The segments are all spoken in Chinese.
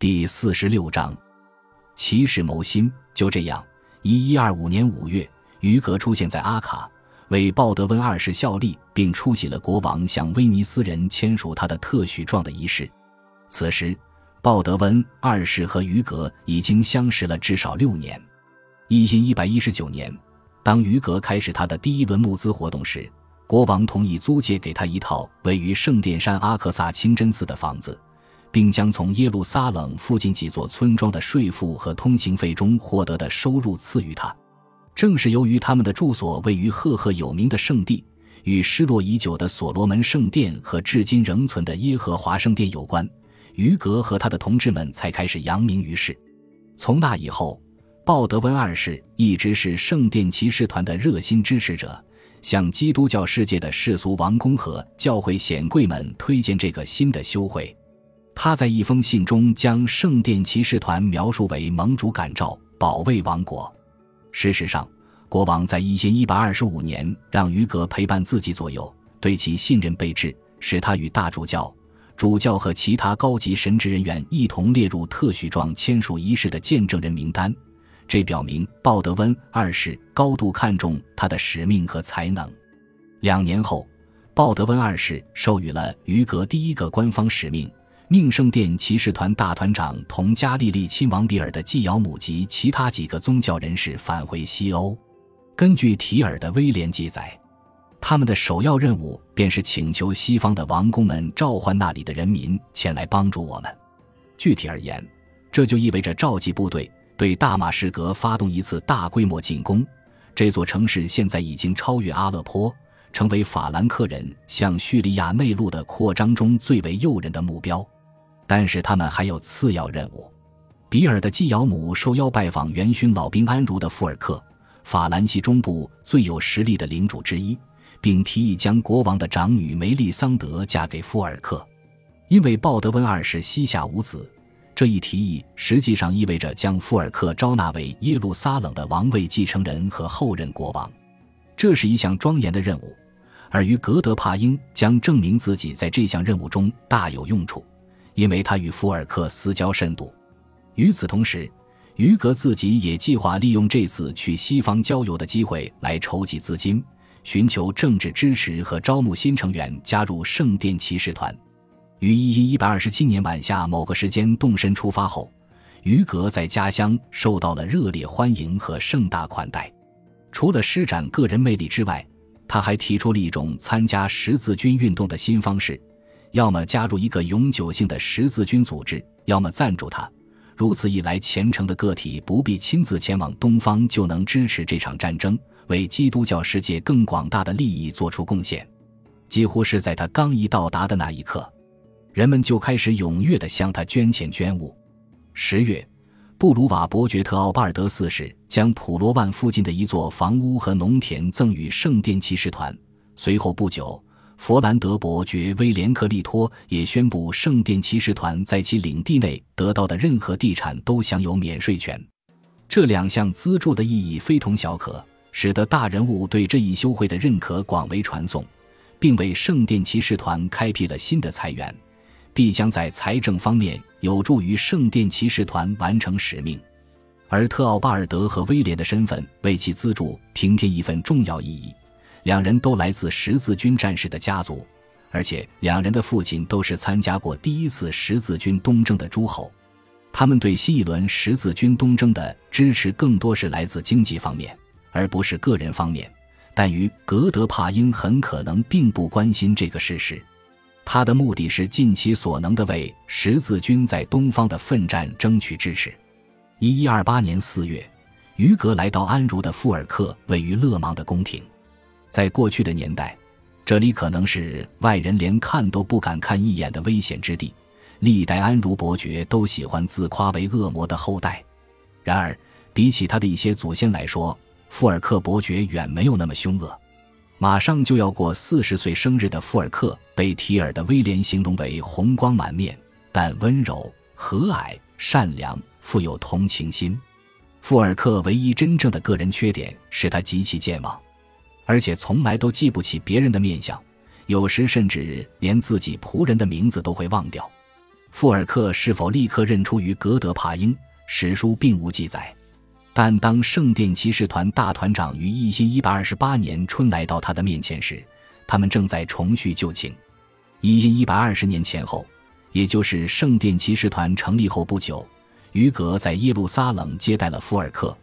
第四十六章，骑士谋心。就这样，一一二五年五月，于格出现在阿卡，为鲍德温二世效力，并出席了国王向威尼斯人签署他的特许状的仪式。此时，鲍德温二世和于格已经相识了至少六年。一因一百一十九年，当于格开始他的第一轮募资活动时，国王同意租借给他一套位于圣殿山阿克萨清真寺的房子。并将从耶路撒冷附近几座村庄的税赋和通行费中获得的收入赐予他。正是由于他们的住所位于赫赫有名的圣地，与失落已久的所罗门圣殿和至今仍存的耶和华圣殿有关，于格和他的同志们才开始扬名于世。从那以后，鲍德温二世一直是圣殿骑士团的热心支持者，向基督教世界的世俗王公和教会显贵们推荐这个新的修会。他在一封信中将圣殿骑士团描述为盟主感召，保卫王国。事实上，国王在一千一百二十五年让于格陪伴自己左右，对其信任备至，使他与大主教、主教和其他高级神职人员一同列入特许状签署仪式的见证人名单。这表明鲍德温二世高度看重他的使命和才能。两年后，鲍德温二世授予了于格第一个官方使命。命圣殿骑士团大团长同加利利亲王比尔的继尧母及其他几个宗教人士返回西欧。根据提尔的威廉记载，他们的首要任务便是请求西方的王公们召唤那里的人民前来帮助我们。具体而言，这就意味着召集部队对大马士革发动一次大规模进攻。这座城市现在已经超越阿勒颇，成为法兰克人向叙利亚内陆的扩张中最为诱人的目标。但是他们还有次要任务。比尔的继尧母受邀拜访元勋老兵安茹的富尔克，法兰西中部最有实力的领主之一，并提议将国王的长女梅丽桑德嫁给富尔克。因为鲍德温二世膝下无子，这一提议实际上意味着将富尔克招纳为耶路撒冷的王位继承人和后任国王。这是一项庄严的任务，而于格德帕英将证明自己在这项任务中大有用处。因为他与福尔克私交甚笃，与此同时，于格自己也计划利用这次去西方郊游的机会来筹集资金，寻求政治支持和招募新成员加入圣殿骑士团。于一一一百二十七年晚夏某个时间动身出发后，于格在家乡受到了热烈欢迎和盛大款待。除了施展个人魅力之外，他还提出了一种参加十字军运动的新方式。要么加入一个永久性的十字军组织，要么赞助他。如此一来，虔诚的个体不必亲自前往东方，就能支持这场战争，为基督教世界更广大的利益做出贡献。几乎是在他刚一到达的那一刻，人们就开始踊跃地向他捐钱捐物。十月，布鲁瓦伯爵特奥巴尔德四世将普罗万附近的一座房屋和农田赠与圣殿骑士团。随后不久。佛兰德伯爵威廉克利托也宣布，圣殿骑士团在其领地内得到的任何地产都享有免税权。这两项资助的意义非同小可，使得大人物对这一修会的认可广为传颂，并为圣殿骑士团开辟了新的财源，必将在财政方面有助于圣殿骑士团完成使命。而特奥巴尔德和威廉的身份为其资助平添一份重要意义。两人都来自十字军战士的家族，而且两人的父亲都是参加过第一次十字军东征的诸侯。他们对新一轮十字军东征的支持更多是来自经济方面，而不是个人方面。但于格德帕英很可能并不关心这个事实。他的目的是尽其所能地为十字军在东方的奋战争取支持。一一二八年四月，于格来到安茹的富尔克位于勒芒的宫廷。在过去的年代，这里可能是外人连看都不敢看一眼的危险之地。历代安茹伯爵都喜欢自夸为恶魔的后代。然而，比起他的一些祖先来说，富尔克伯爵远没有那么凶恶。马上就要过四十岁生日的富尔克被提尔的威廉形容为红光满面，但温柔、和蔼、善良、富有同情心。富尔克唯一真正的个人缺点是他极其健忘。而且从来都记不起别人的面相，有时甚至连自己仆人的名字都会忘掉。富尔克是否立刻认出于格德帕英，史书并无记载。但当圣殿骑士团大团长于一千一百二十八年春来到他的面前时，他们正在重叙旧情。一千一百二十年前后，也就是圣殿骑士团成立后不久，于格在耶路撒冷接待了富尔克，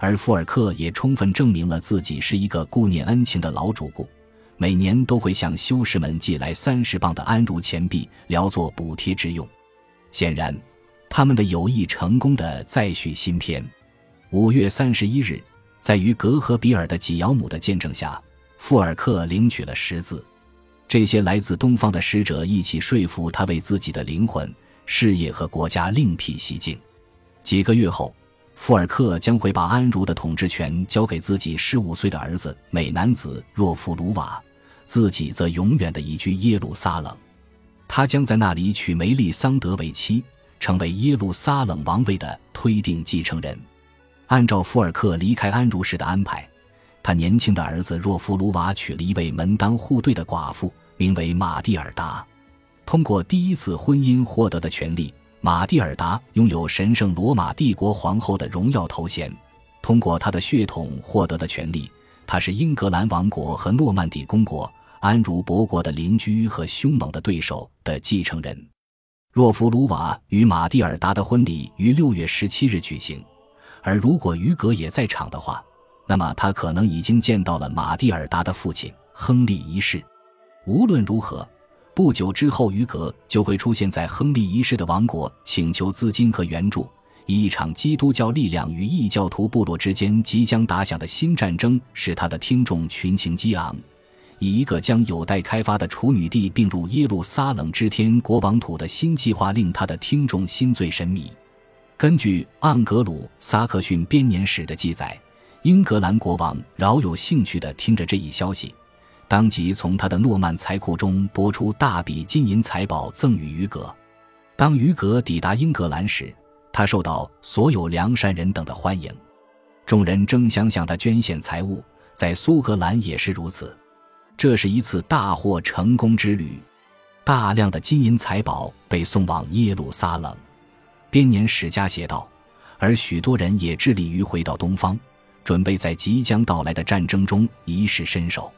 而富尔克也充分证明了自己是一个顾念恩情的老主顾，每年都会向修士们寄来三十磅的安茹钱币，聊作补贴之用。显然，他们的友谊成功的再续新篇。五月三十一日，在于格和比尔的几养母的见证下，富尔克领取了十字。这些来自东方的使者一起说服他为自己的灵魂、事业和国家另辟蹊径。几个月后，富尔克将会把安茹的统治权交给自己十五岁的儿子美男子若弗鲁瓦，自己则永远的移居耶路撒冷。他将在那里娶梅丽桑德为妻，成为耶路撒冷王位的推定继承人。按照富尔克离开安茹时的安排，他年轻的儿子若弗鲁瓦娶了一位门当户对的寡妇，名为玛蒂尔达。通过第一次婚姻获得的权利，玛蒂尔达拥有神圣罗马帝国皇后的荣耀头衔。通过他的血统获得的权利，他是英格兰王国和诺曼底公国安茹伯国的邻居和凶猛的对手的继承人。若弗鲁瓦与玛蒂尔达的婚礼于六月十七日举行。而如果于格也在场的话，那么他可能已经见到了马蒂尔达的父亲亨利一世。无论如何，不久之后，于格就会出现在亨利一世的王国，请求资金和援助，以一场基督教力量与异教徒部落之间即将打响的新战争，使他的听众群情激昂。以一个将有待开发的处女地并入耶路撒冷之天国王土的新计划，令他的听众心醉神迷。根据《盎格鲁撒克逊编年史》的记载，英格兰国王饶有兴趣地听着这一消息，当即从他的诺曼财库中拨出大笔金银财宝赠予于格。当于格抵达英格兰时，他受到所有良善人等的欢迎，众人争相向他捐献财物，在苏格兰也是如此。这是一次大获成功之旅，大量的金银财宝被送往耶路撒冷。编年史家写道，而许多人也致力于回到东方，准备在即将到来的战争中一试身手。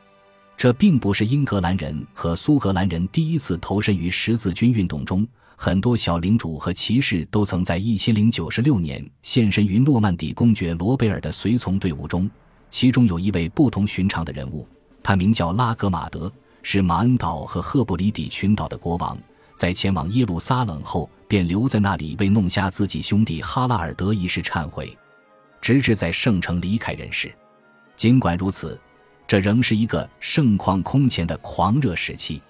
这并不是英格兰人和苏格兰人第一次投身于十字军运动中，很多小领主和骑士都曾在一千零九十六年献身于诺曼底公爵罗贝尔的随从队伍中。其中有一位不同寻常的人物，他名叫拉格马德，是马恩岛和赫布里底群岛的国王。在前往耶路撒冷后，便留在那里为弄瞎自己兄弟哈拉尔德一事忏悔，直至在圣城离开人世。尽管如此，这仍是一个盛况空前的狂热时期。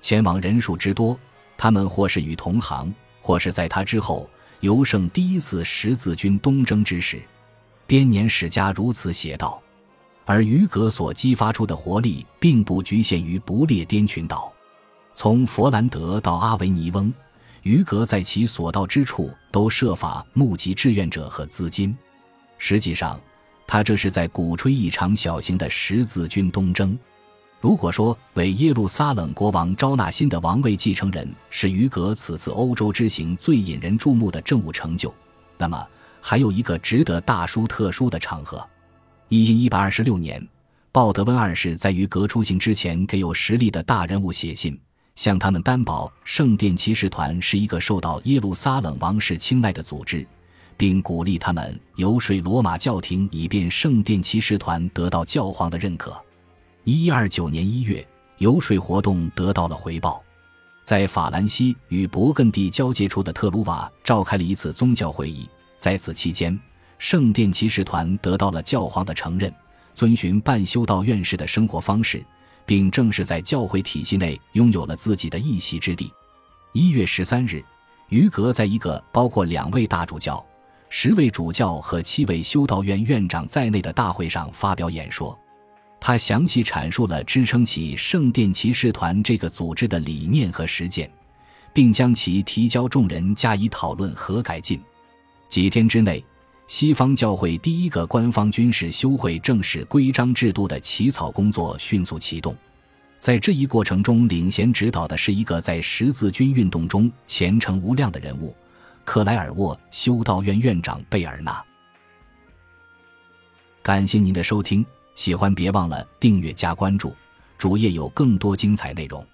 前往人数之多，他们或是与同行，或是在他之后尤胜第一次十字军东征之时。编年史家如此写道。而于格所激发出的活力，并不局限于不列颠群岛。从佛兰德到阿维尼翁，于格在其所到之处都设法募集志愿者和资金。实际上，他这是在鼓吹一场小型的十字军东征。如果说为耶路撒冷国王招纳新的王位继承人是于格此次欧洲之行最引人注目的政务成就，那么还有一个值得大书特书的场合。一一百二十六年，鲍德温二世在于格出行之前给有实力的大人物写信。向他们担保，圣殿骑士团是一个受到耶路撒冷王室青睐的组织，并鼓励他们游说罗马教廷，以便圣殿骑士团得到教皇的认可。一二九年一月，游说活动得到了回报，在法兰西与勃艮第交界处的特鲁瓦召开了一次宗教会议。在此期间，圣殿骑士团得到了教皇的承认，遵循半修道院士的生活方式。并正式在教会体系内拥有了自己的一席之地。一月十三日，于格在一个包括两位大主教、十位主教和七位修道院院长在内的大会上发表演说。他详细阐述了支撑起圣殿骑士团这个组织的理念和实践，并将其提交众人加以讨论和改进。几天之内。西方教会第一个官方军事修会正式规章制度的起草工作迅速启动。在这一过程中，领衔指导的是一个在十字军运动中前程无量的人物——克莱尔沃修道院院长贝尔纳。感谢您的收听，喜欢别忘了订阅加关注，主页有更多精彩内容。